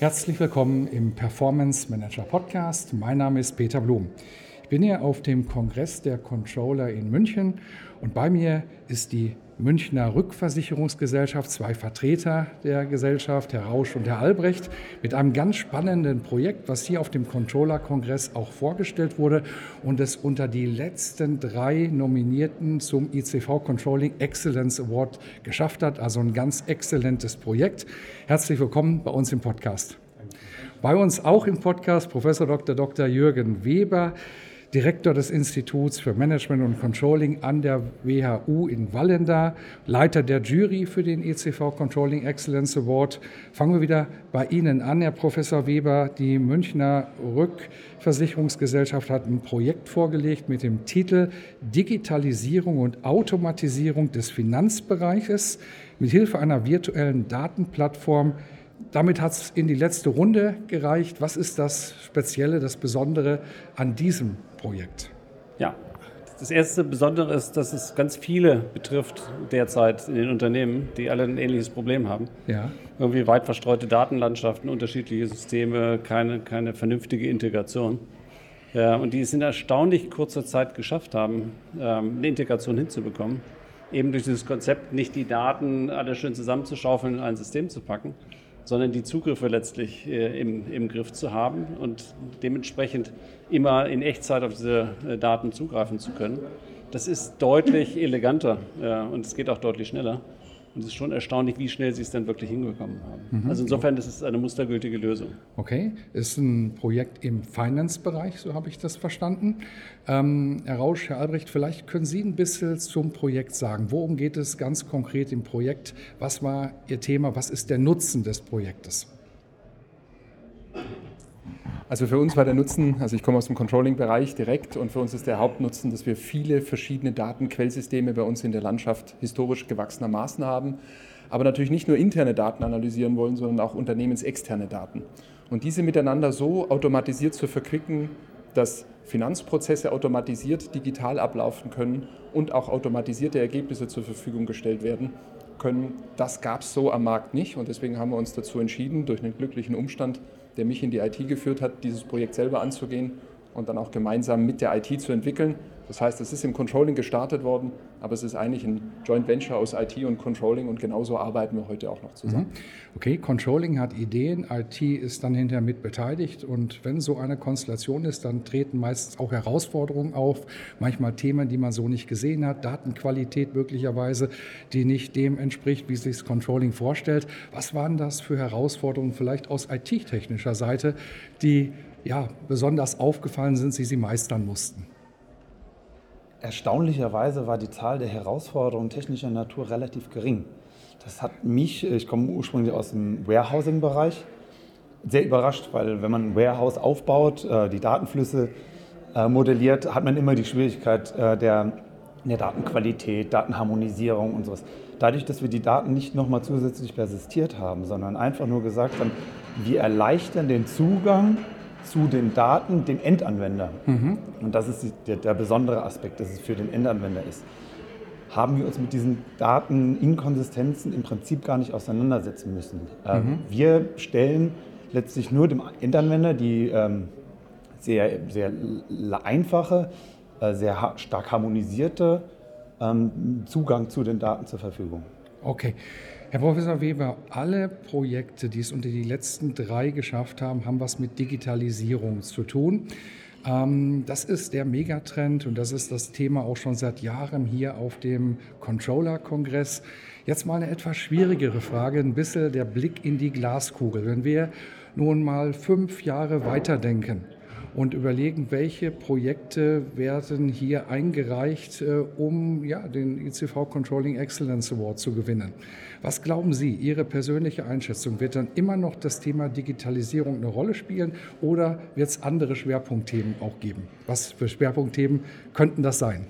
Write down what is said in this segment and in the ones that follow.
Herzlich willkommen im Performance Manager Podcast. Mein Name ist Peter Blum. Ich bin hier auf dem Kongress der Controller in München und bei mir ist die Münchner Rückversicherungsgesellschaft, zwei Vertreter der Gesellschaft, Herr Rausch und Herr Albrecht, mit einem ganz spannenden Projekt, was hier auf dem Controller-Kongress auch vorgestellt wurde und es unter die letzten drei Nominierten zum ICV Controlling Excellence Award geschafft hat. Also ein ganz exzellentes Projekt. Herzlich willkommen bei uns im Podcast. Bei uns auch im Podcast Professor Dr. Dr. Jürgen Weber. Direktor des Instituts für Management und Controlling an der WHU in Wallenda, Leiter der Jury für den ECV Controlling Excellence Award. Fangen wir wieder bei Ihnen an, Herr Professor Weber. Die Münchner Rückversicherungsgesellschaft hat ein Projekt vorgelegt mit dem Titel Digitalisierung und Automatisierung des Finanzbereiches mit Hilfe einer virtuellen Datenplattform damit hat es in die letzte Runde gereicht. Was ist das Spezielle, das Besondere an diesem Projekt? Ja, das erste Besondere ist, dass es ganz viele betrifft derzeit in den Unternehmen, die alle ein ähnliches Problem haben. Ja. Irgendwie weit verstreute Datenlandschaften, unterschiedliche Systeme, keine, keine vernünftige Integration. Ja, und die es in erstaunlich kurzer Zeit geschafft haben, ähm, eine Integration hinzubekommen. Eben durch dieses Konzept, nicht die Daten alle schön zusammenzuschaufeln in ein System zu packen, sondern die Zugriffe letztlich äh, im, im Griff zu haben und dementsprechend immer in Echtzeit auf diese äh, Daten zugreifen zu können. Das ist deutlich eleganter ja, und es geht auch deutlich schneller. Und es ist schon erstaunlich, wie schnell sie es dann wirklich hinbekommen haben. Mhm. Also insofern ist es eine mustergültige Lösung. Okay, ist ein Projekt im Finance-Bereich, so habe ich das verstanden. Ähm, Herr Rausch, Herr Albrecht, vielleicht können Sie ein bisschen zum Projekt sagen. Worum geht es ganz konkret im Projekt? Was war Ihr Thema? Was ist der Nutzen des Projektes? Also für uns war der Nutzen, also ich komme aus dem Controlling-Bereich direkt und für uns ist der Hauptnutzen, dass wir viele verschiedene Datenquellsysteme bei uns in der Landschaft historisch gewachsenermaßen haben, aber natürlich nicht nur interne Daten analysieren wollen, sondern auch unternehmensexterne Daten. Und diese miteinander so automatisiert zu verquicken, dass Finanzprozesse automatisiert digital ablaufen können und auch automatisierte Ergebnisse zur Verfügung gestellt werden können, das gab es so am Markt nicht und deswegen haben wir uns dazu entschieden, durch einen glücklichen Umstand der mich in die IT geführt hat, dieses Projekt selber anzugehen und dann auch gemeinsam mit der IT zu entwickeln. Das heißt, es ist im Controlling gestartet worden, aber es ist eigentlich ein Joint Venture aus IT und Controlling und genauso arbeiten wir heute auch noch zusammen. Mhm. Okay, Controlling hat Ideen, IT ist dann hinterher mit beteiligt und wenn so eine Konstellation ist, dann treten meistens auch Herausforderungen auf, manchmal Themen, die man so nicht gesehen hat, Datenqualität möglicherweise, die nicht dem entspricht, wie sich das Controlling vorstellt. Was waren das für Herausforderungen vielleicht aus IT-technischer Seite, die ja, besonders aufgefallen sind, die Sie meistern mussten? Erstaunlicherweise war die Zahl der Herausforderungen technischer Natur relativ gering. Das hat mich, ich komme ursprünglich aus dem Warehousing-Bereich, sehr überrascht, weil wenn man ein Warehouse aufbaut, äh, die Datenflüsse äh, modelliert, hat man immer die Schwierigkeit äh, der, der Datenqualität, Datenharmonisierung und sowas. Dadurch, dass wir die Daten nicht nochmal zusätzlich persistiert haben, sondern einfach nur gesagt haben, wir erleichtern den Zugang zu den Daten dem Endanwender. Mhm. Und das ist der, der, besondere Aspekt, dass es für den Endanwender ist. Haben wir uns mit diesen Dateninkonsistenzen im Prinzip gar nicht auseinandersetzen müssen. Ähm, mhm. Wir stellen letztlich nur dem Endanwender die ähm, sehr, sehr einfache, äh, sehr stark harmonisierte ähm, Zugang zu den Daten zur Verfügung. Okay. Herr Professor Weber, alle Projekte, die es unter die letzten drei geschafft haben, haben was mit Digitalisierung zu tun. Ähm, das ist der Megatrend und das ist das Thema auch schon seit Jahren hier auf dem Controller-Kongress. Jetzt mal eine etwas schwierigere Frage, ein bisschen der Blick in die Glaskugel. Wenn wir nun mal fünf Jahre weiterdenken und überlegen, welche Projekte werden hier eingereicht, äh, um ja, den ICV Controlling Excellence Award zu gewinnen. Was glauben Sie, Ihre persönliche Einschätzung? Wird dann immer noch das Thema Digitalisierung eine Rolle spielen oder wird es andere Schwerpunktthemen auch geben? Was für Schwerpunktthemen könnten das sein?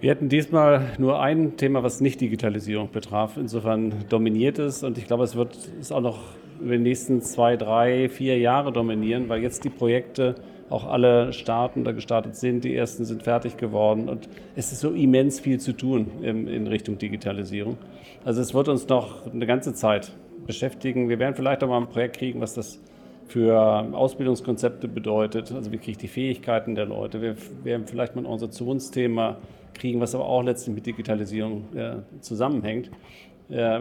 Wir hatten diesmal nur ein Thema, was nicht Digitalisierung betraf. Insofern dominiert es und ich glaube, es wird es auch noch über die nächsten zwei, drei, vier Jahre dominieren, weil jetzt die Projekte auch alle starten oder gestartet sind. Die ersten sind fertig geworden und es ist so immens viel zu tun in, Richtung Digitalisierung. Also es wird uns noch eine ganze Zeit beschäftigen. Wir werden vielleicht auch mal ein Projekt kriegen, was das für Ausbildungskonzepte bedeutet. Also wie kriege ich die Fähigkeiten der Leute? Wir werden vielleicht mal ein Organisationsthema kriegen, was aber auch letztlich mit Digitalisierung äh, zusammenhängt. Äh,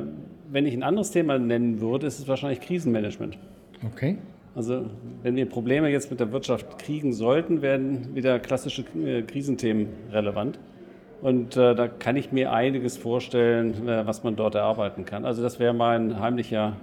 wenn ich ein anderes Thema nennen würde, ist es wahrscheinlich Krisenmanagement. Okay. Also wenn wir Probleme jetzt mit der Wirtschaft kriegen sollten, werden wieder klassische äh, Krisenthemen relevant. Und äh, da kann ich mir einiges vorstellen, äh, was man dort erarbeiten kann. Also das wäre mein heimlicher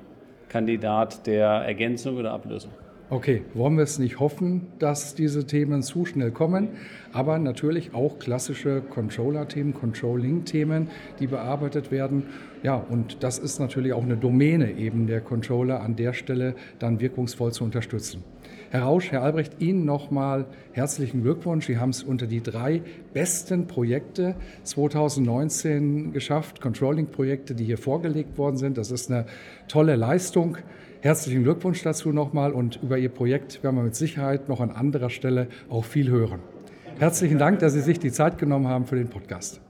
Kandidat der Ergänzung oder Ablösung. Okay, wollen wir es nicht hoffen, dass diese Themen zu schnell kommen, aber natürlich auch klassische Controller-Themen, Controlling-Themen, die bearbeitet werden. Ja, und das ist natürlich auch eine Domäne eben der Controller an der Stelle dann wirkungsvoll zu unterstützen. Herr Rausch, Herr Albrecht, Ihnen nochmal herzlichen Glückwunsch. Sie haben es unter die drei besten Projekte 2019 geschafft, Controlling-Projekte, die hier vorgelegt worden sind. Das ist eine tolle Leistung. Herzlichen Glückwunsch dazu nochmal und über Ihr Projekt werden wir mit Sicherheit noch an anderer Stelle auch viel hören. Herzlichen Dank, dass Sie sich die Zeit genommen haben für den Podcast.